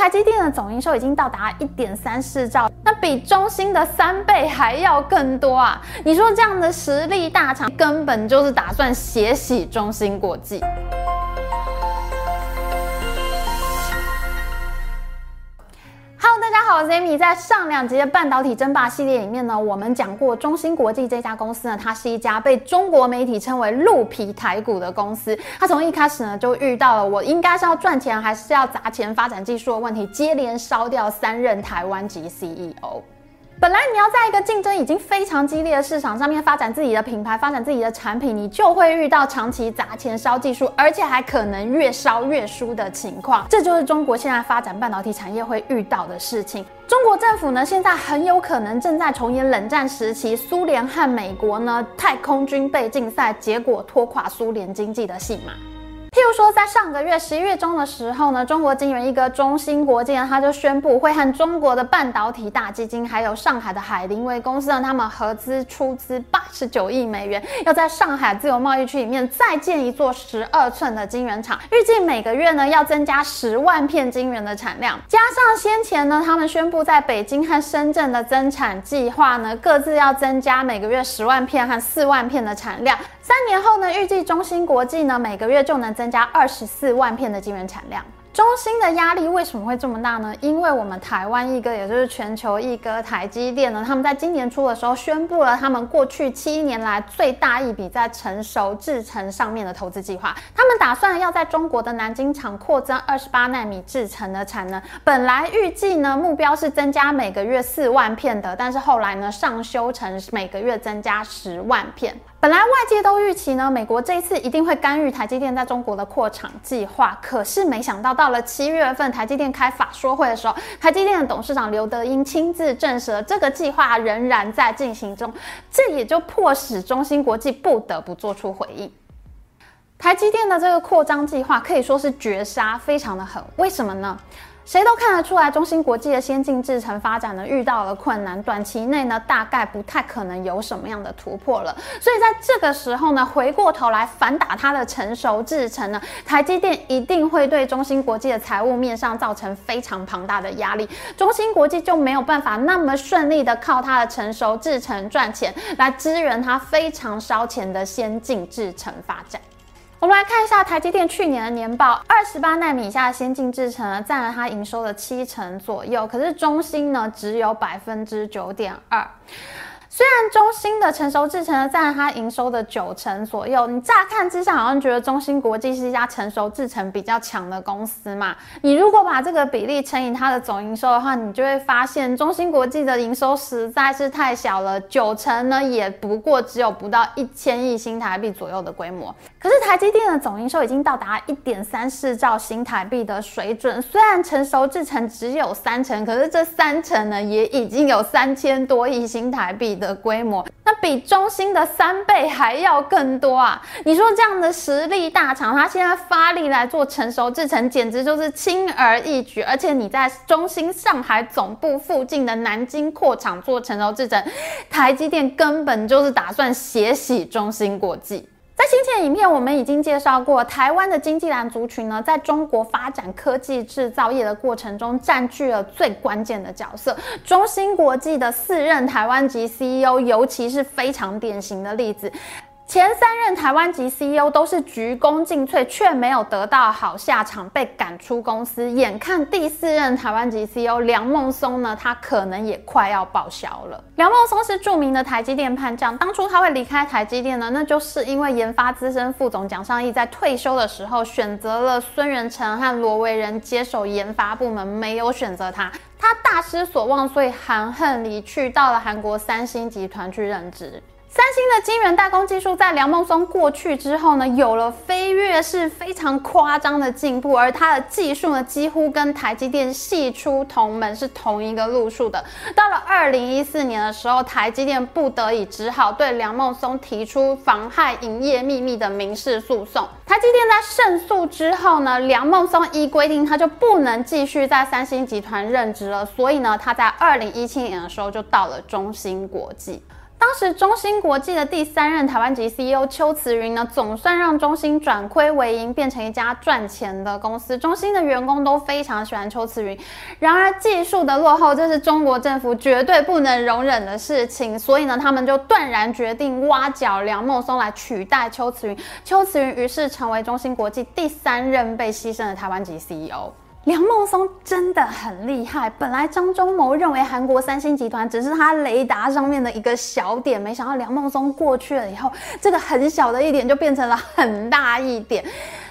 台积电的总营收已经到达一点三四兆，那比中芯的三倍还要更多啊！你说这样的实力大厂，根本就是打算血洗中芯国际。好，Amy 在上两集的半导体争霸系列里面呢，我们讲过中芯国际这家公司呢，它是一家被中国媒体称为“鹿皮台股”的公司。它从一开始呢就遇到了我应该是要赚钱还是要砸钱发展技术的问题，接连烧掉三任台湾籍 CEO。本来你要在一个竞争已经非常激烈的市场上面发展自己的品牌，发展自己的产品，你就会遇到长期砸钱烧技术，而且还可能越烧越输的情况。这就是中国现在发展半导体产业会遇到的事情。中国政府呢，现在很有可能正在重演冷战时期苏联和美国呢太空军备竞赛，结果拖垮苏联经济的戏码。譬如说，在上个月十一月中的时候呢，中国晶圆一哥中芯国际呢，他就宣布会和中国的半导体大基金，还有上海的海力威公司呢，他们合资出资八十九亿美元，要在上海自由贸易区里面再建一座十二寸的晶圆厂，预计每个月呢要增加十万片晶圆的产量，加上先前呢，他们宣布在北京和深圳的增产计划呢，各自要增加每个月十万片和四万片的产量。三年后呢，预计中芯国际呢每个月就能增加二十四万片的晶圆产量。中芯的压力为什么会这么大呢？因为我们台湾一哥，也就是全球一哥台积电呢，他们在今年初的时候宣布了他们过去七年来最大一笔在成熟制程上面的投资计划。他们打算要在中国的南京厂扩增二十八奈米制程的产能。本来预计呢目标是增加每个月四万片的，但是后来呢上修成每个月增加十万片。本来外界都预期呢，美国这一次一定会干预台积电在中国的扩厂计划，可是没想到到了七月份，台积电开法说会的时候，台积电的董事长刘德英亲自证实了这个计划仍然在进行中，这也就迫使中芯国际不得不做出回应。台积电的这个扩张计划可以说是绝杀，非常的狠，为什么呢？谁都看得出来，中芯国际的先进制程发展呢遇到了困难，短期内呢大概不太可能有什么样的突破了。所以在这个时候呢，回过头来反打它的成熟制程呢，台积电一定会对中芯国际的财务面上造成非常庞大的压力，中芯国际就没有办法那么顺利的靠它的成熟制程赚钱，来支援它非常烧钱的先进制程发展。我们来看一下台积电去年的年报，二十八纳米以下的先进制程，占了它营收的七成左右，可是中芯呢，只有百分之九点二。虽然中芯的成熟制程呢占它营收的九成左右，你乍看之下好像觉得中芯国际是一家成熟制程比较强的公司嘛。你如果把这个比例乘以它的总营收的话，你就会发现中芯国际的营收实在是太小了，九成呢也不过只有不到一千亿新台币左右的规模。可是台积电的总营收已经到达一点三四兆新台币的水准，虽然成熟制程只有三成，可是这三成呢也已经有三千多亿新台币的规模，那比中芯的三倍还要更多啊！你说这样的实力大厂，它现在发力来做成熟制程，简直就是轻而易举。而且你在中芯上海总部附近的南京扩厂做成熟制程，台积电根本就是打算血洗中芯国际。在先前影片，我们已经介绍过，台湾的经济蓝族群呢，在中国发展科技制造业的过程中，占据了最关键的角色。中芯国际的四任台湾籍 CEO，尤其是非常典型的例子。前三任台湾籍 CEO 都是鞠躬尽瘁，却没有得到好下场，被赶出公司。眼看第四任台湾籍 CEO 梁孟松呢，他可能也快要报销了。梁孟松是著名的台积电叛将，当初他会离开台积电呢，那就是因为研发资深副总蒋尚义在退休的时候选择了孙元成和罗维仁接手研发部门，没有选择他，他大失所望，所以含恨离去，到了韩国三星集团去任职。三星的晶圆代工技术在梁孟松过去之后呢，有了飞跃式非常夸张的进步，而它的技术呢，几乎跟台积电系出同门，是同一个路数的。到了二零一四年的时候，台积电不得已只好对梁孟松提出妨害营业秘密的民事诉讼。台积电在胜诉之后呢，梁孟松依规定他就不能继续在三星集团任职了，所以呢，他在二零一七年的时候就到了中芯国际。当时中芯国际的第三任台湾籍 CEO 邱慈云呢，总算让中芯转亏为盈，变成一家赚钱的公司。中芯的员工都非常喜欢邱慈云。然而技术的落后，这是中国政府绝对不能容忍的事情，所以呢，他们就断然决定挖角梁孟松来取代邱慈云。邱慈云于是成为中芯国际第三任被牺牲的台湾籍 CEO。梁孟松真的很厉害。本来张忠谋认为韩国三星集团只是他雷达上面的一个小点，没想到梁孟松过去了以后，这个很小的一点就变成了很大一点。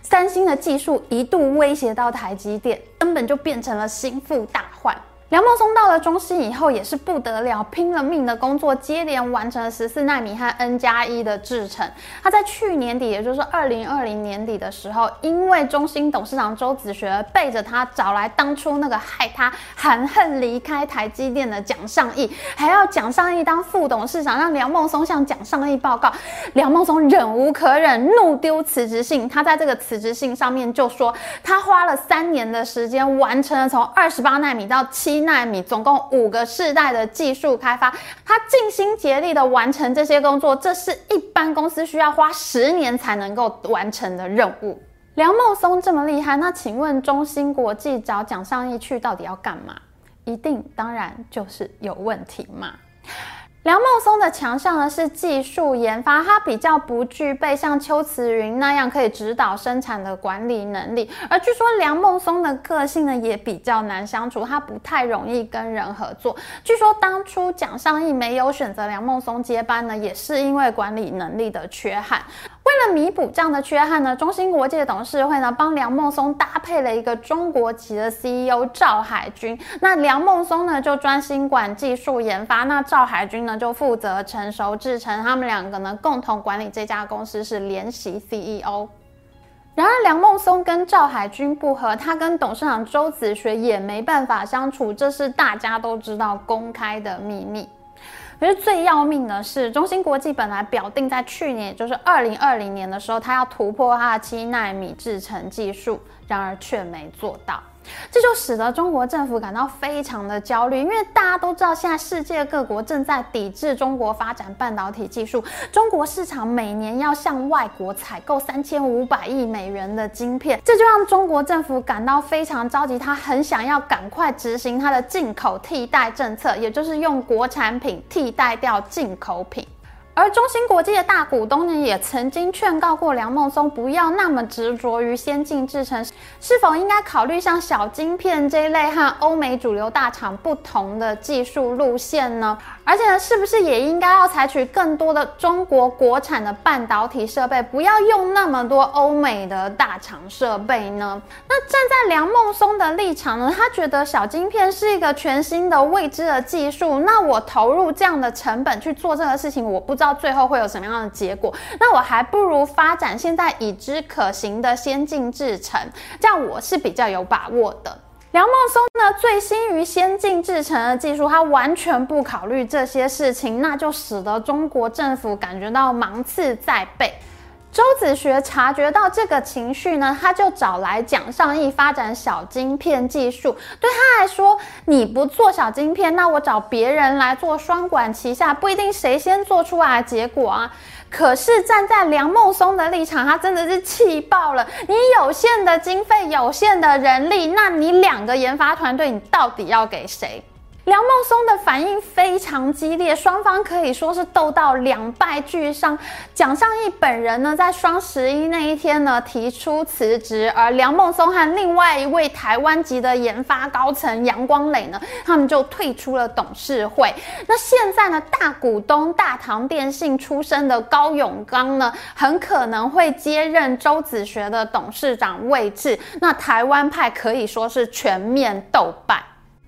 三星的技术一度威胁到台积电，根本就变成了心腹大患。梁孟松到了中芯以后也是不得了，拼了命的工作，接连完成了十四纳米和 N 加一的制程。他在去年底，也就是二零二零年底的时候，因为中芯董事长周子学背着他找来当初那个害他含恨离开台积电的蒋尚义，还要蒋尚义当副董事长，让梁孟松向蒋尚义报告。梁孟松忍无可忍，怒丢辞职信。他在这个辞职信上面就说，他花了三年的时间，完成了从二十八纳米到七。纳米总共五个世代的技术开发，他尽心竭力的完成这些工作，这是一般公司需要花十年才能够完成的任务。梁茂松这么厉害，那请问中芯国际找蒋尚义去到底要干嘛？一定当然就是有问题嘛。梁孟松的强项呢是技术研发，他比较不具备像邱慈云那样可以指导生产的管理能力。而据说梁孟松的个性呢也比较难相处，他不太容易跟人合作。据说当初蒋尚义没有选择梁孟松接班呢，也是因为管理能力的缺憾。为了弥补这样的缺憾呢，中芯国际的董事会呢帮梁孟松搭配了一个中国籍的 CEO 赵海军。那梁孟松呢就专心管技术研发，那赵海军呢就负责成熟制程。他们两个呢共同管理这家公司是联席 CEO。然而梁孟松跟赵海军不合，他跟董事长周子学也没办法相处，这是大家都知道公开的秘密。可是最要命的是，中芯国际本来表定在去年，就是二零二零年的时候，它要突破它的七纳米制程技术，然而却没做到。这就使得中国政府感到非常的焦虑，因为大家都知道，现在世界各国正在抵制中国发展半导体技术。中国市场每年要向外国采购三千五百亿美元的晶片，这就让中国政府感到非常着急，他很想要赶快执行他的进口替代政策，也就是用国产品替代掉进口品。而中芯国际的大股东呢，也曾经劝告过梁孟松，不要那么执着于先进制程，是否应该考虑像小晶片这一类和欧美主流大厂不同的技术路线呢？而且呢，是不是也应该要采取更多的中国国产的半导体设备，不要用那么多欧美的大厂设备呢？那站在梁孟松的立场呢，他觉得小晶片是一个全新的未知的技术，那我投入这样的成本去做这个事情，我不知道。到最后会有什么样的结果？那我还不如发展现在已知可行的先进制程，这样我是比较有把握的。梁孟松呢，醉心于先进制程的技术，他完全不考虑这些事情，那就使得中国政府感觉到芒刺在背。周子学察觉到这个情绪呢，他就找来蒋尚义发展小晶片技术。对他来说，你不做小晶片，那我找别人来做双管齐下，不一定谁先做出来结果啊。可是站在梁孟松的立场，他真的是气爆了。你有限的经费，有限的人力，那你两个研发团队，你到底要给谁？梁孟松的反应非常激烈，双方可以说是斗到两败俱伤。蒋尚义本人呢，在双十一那一天呢，提出辞职，而梁孟松和另外一位台湾籍的研发高层杨光磊呢，他们就退出了董事会。那现在呢，大股东大唐电信出身的高永刚呢，很可能会接任周子学的董事长位置。那台湾派可以说是全面斗败。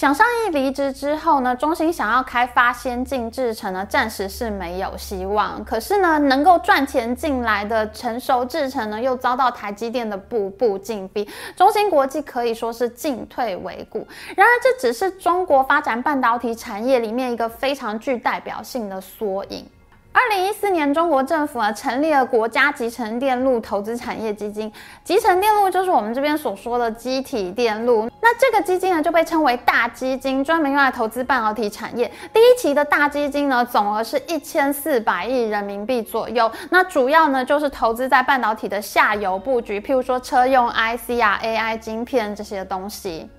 蒋尚义离职之后呢，中芯想要开发先进制程呢，暂时是没有希望。可是呢，能够赚钱进来的成熟制程呢，又遭到台积电的步步紧逼，中芯国际可以说是进退维谷。然而，这只是中国发展半导体产业里面一个非常具代表性的缩影。二零一四年，中国政府啊成立了国家集成电路投资产业基金。集成电路就是我们这边所说的积体电路。那这个基金呢就被称为大基金，专门用来投资半导体产业。第一期的大基金呢总额是一千四百亿人民币左右。那主要呢就是投资在半导体的下游布局，譬如说车用 IC 啊、AI 晶片这些东西。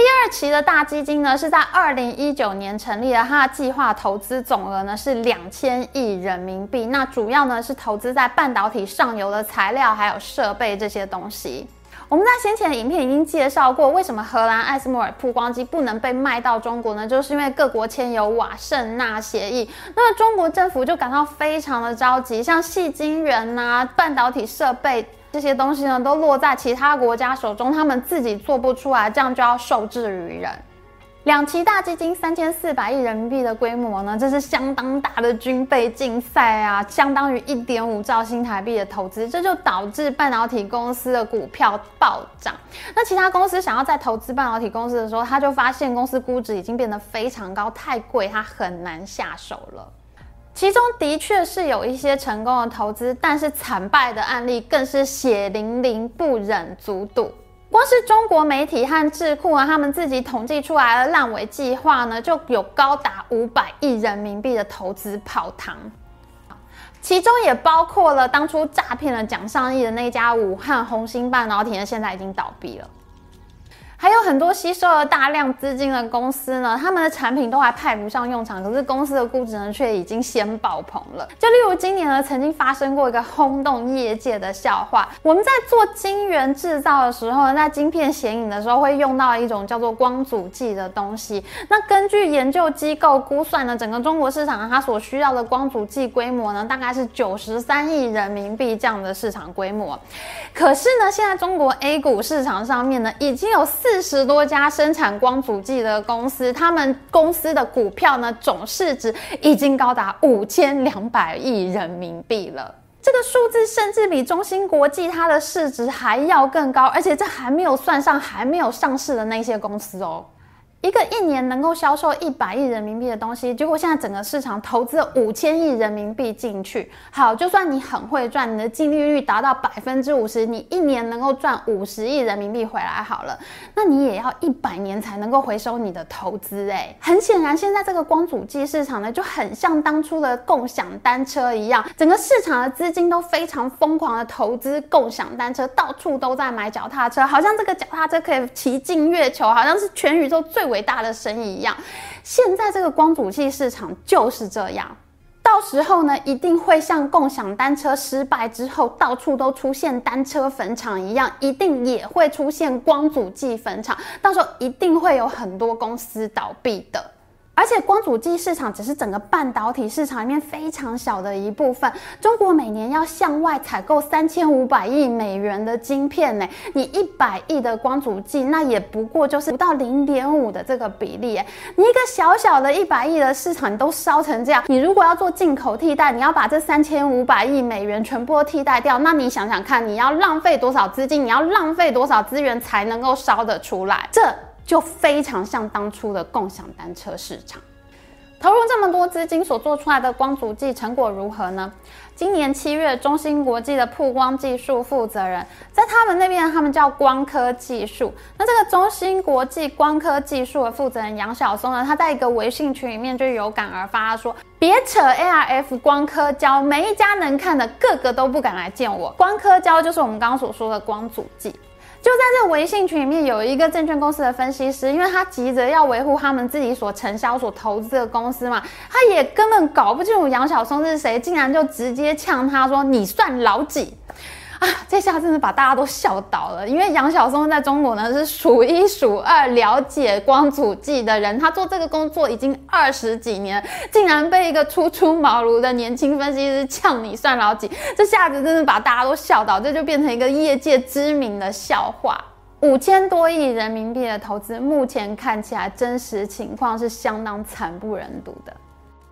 第二期的大基金呢，是在二零一九年成立的，它的计划投资总额呢是两千亿人民币。那主要呢是投资在半导体上游的材料还有设备这些东西。我们在先前的影片已经介绍过，为什么荷兰艾斯莫尔曝光机不能被卖到中国呢？就是因为各国签有瓦圣纳协议。那中国政府就感到非常的着急，像矽晶圆呐、半导体设备。这些东西呢，都落在其他国家手中，他们自己做不出来，这样就要受制于人。两期大基金三千四百亿人民币的规模呢，这是相当大的军备竞赛啊，相当于一点五兆新台币的投资，这就导致半导体公司的股票暴涨。那其他公司想要再投资半导体公司的时候，他就发现公司估值已经变得非常高，太贵，他很难下手了。其中的确是有一些成功的投资，但是惨败的案例更是血淋淋，不忍卒睹。光是中国媒体和智库啊，他们自己统计出来的烂尾计划呢，就有高达五百亿人民币的投资泡汤，其中也包括了当初诈骗了蒋尚义的那家武汉红星半导体呢，现在已经倒闭了。还有很多吸收了大量资金的公司呢，他们的产品都还派不上用场，可是公司的估值呢却已经先爆棚了。就例如今年呢，曾经发生过一个轰动业界的笑话。我们在做晶圆制造的时候呢，在晶片显影的时候会用到一种叫做光阻剂的东西。那根据研究机构估算呢，整个中国市场它所需要的光阻剂规模呢，大概是九十三亿人民币这样的市场规模。可是呢，现在中国 A 股市场上面呢，已经有四。四十多家生产光伏剂的公司，他们公司的股票呢，总市值已经高达五千两百亿人民币了。这个数字甚至比中芯国际它的市值还要更高，而且这还没有算上还没有上市的那些公司哦。一个一年能够销售一百亿人民币的东西，结果现在整个市场投资了五千亿人民币进去。好，就算你很会赚，你的净利率达到百分之五十，你一年能够赚五十亿人民币回来好了，那你也要一百年才能够回收你的投资。哎，很显然，现在这个光主机市场呢，就很像当初的共享单车一样，整个市场的资金都非常疯狂的投资共享单车，到处都在买脚踏车，好像这个脚踏车可以骑进月球，好像是全宇宙最伟大的生意一样，现在这个光阻剂市场就是这样，到时候呢，一定会像共享单车失败之后到处都出现单车坟场一样，一定也会出现光阻剂坟场，到时候一定会有很多公司倒闭的。而且光阻剂市场只是整个半导体市场里面非常小的一部分。中国每年要向外采购三千五百亿美元的晶片呢，你一百亿的光阻剂，那也不过就是不到零点五的这个比例。哎，你一个小小的一百亿的市场你都烧成这样，你如果要做进口替代，你要把这三千五百亿美元全部都替代掉，那你想想看，你要浪费多少资金，你要浪费多少资源才能够烧得出来？这。就非常像当初的共享单车市场，投入这么多资金所做出来的光阻剂成果如何呢？今年七月，中芯国际的曝光技术负责人，在他们那边，他们叫光科技术。那这个中芯国际光科技术的负责人杨晓松呢，他在一个微信群里面就有感而发，他说：“别扯 ARF 光刻胶，每一家能看的，个个都不敢来见我。光刻胶就是我们刚刚所说的光阻剂。”就在这微信群里面，有一个证券公司的分析师，因为他急着要维护他们自己所承销、所投资的公司嘛，他也根本搞不清楚杨晓松是谁，竟然就直接呛他说：“你算老几？”啊，这下真是把大家都笑倒了。因为杨晓松在中国呢是数一数二了解光阻剂的人，他做这个工作已经二十几年，竟然被一个初出茅庐的年轻分析师呛你算老几，这下子真是把大家都笑倒，这就变成一个业界知名的笑话。五千多亿人民币的投资，目前看起来真实情况是相当惨不忍睹的。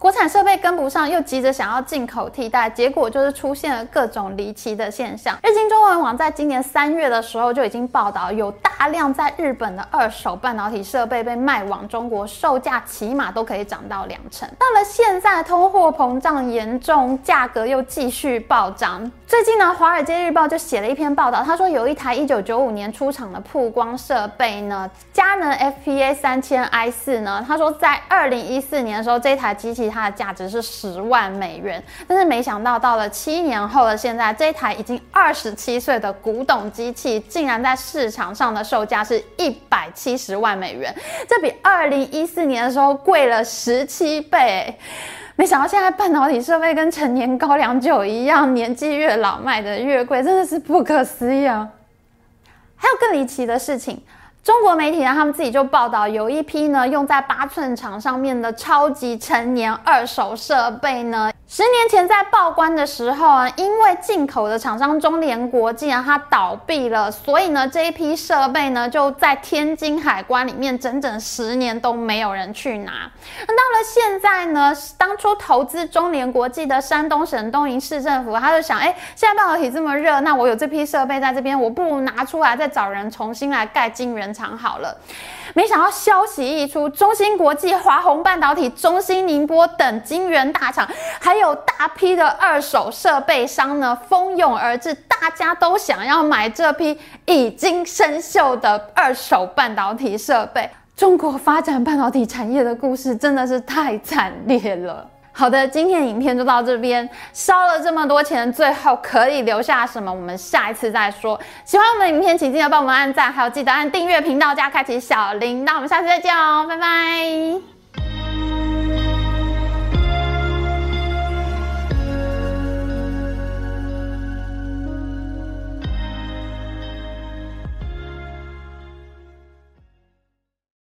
国产设备跟不上，又急着想要进口替代，结果就是出现了各种离奇的现象。日经中文网在今年三月的时候就已经报道，有大量在日本的二手半导体设备被卖往中国，售价起码都可以涨到两成。到了现在，通货膨胀严重，价格又继续暴涨。最近呢，《华尔街日报》就写了一篇报道，他说有一台一九九五年出厂的曝光设备呢，佳能 FPA 三千 I 四呢，他说在二零一四年的时候，这台机器。它的价值是十万美元，但是没想到到了七年后的现在，这台已经二十七岁的古董机器，竟然在市场上的售价是一百七十万美元，这比二零一四年的时候贵了十七倍。没想到现在半导体设备跟陈年高粱酒一样，年纪越老卖的越贵，真的是不可思议啊！还有更离奇的事情。中国媒体呢，他们自己就报道，有一批呢用在八寸厂上面的超级陈年二手设备呢。十年前在报关的时候啊，因为进口的厂商中联国际啊，它倒闭了，所以呢这一批设备呢就在天津海关里面整整十年都没有人去拿。那到了现在呢，当初投资中联国际的山东省东营市政府，他就想，哎，现在半导体这么热，那我有这批设备在这边，我不如拿出来再找人重新来盖晶圆厂好了。没想到消息一出，中芯国际、华虹半导体、中芯宁波等晶圆大厂，还有大批的二手设备商呢，蜂拥而至，大家都想要买这批已经生锈的二手半导体设备。中国发展半导体产业的故事真的是太惨烈了。好的，今天的影片就到这边。烧了这么多钱，最后可以留下什么？我们下一次再说。喜欢我们的影片，请记得帮我们按赞，还有记得按订阅频道加开启小铃。那我们下次再见哦，拜拜。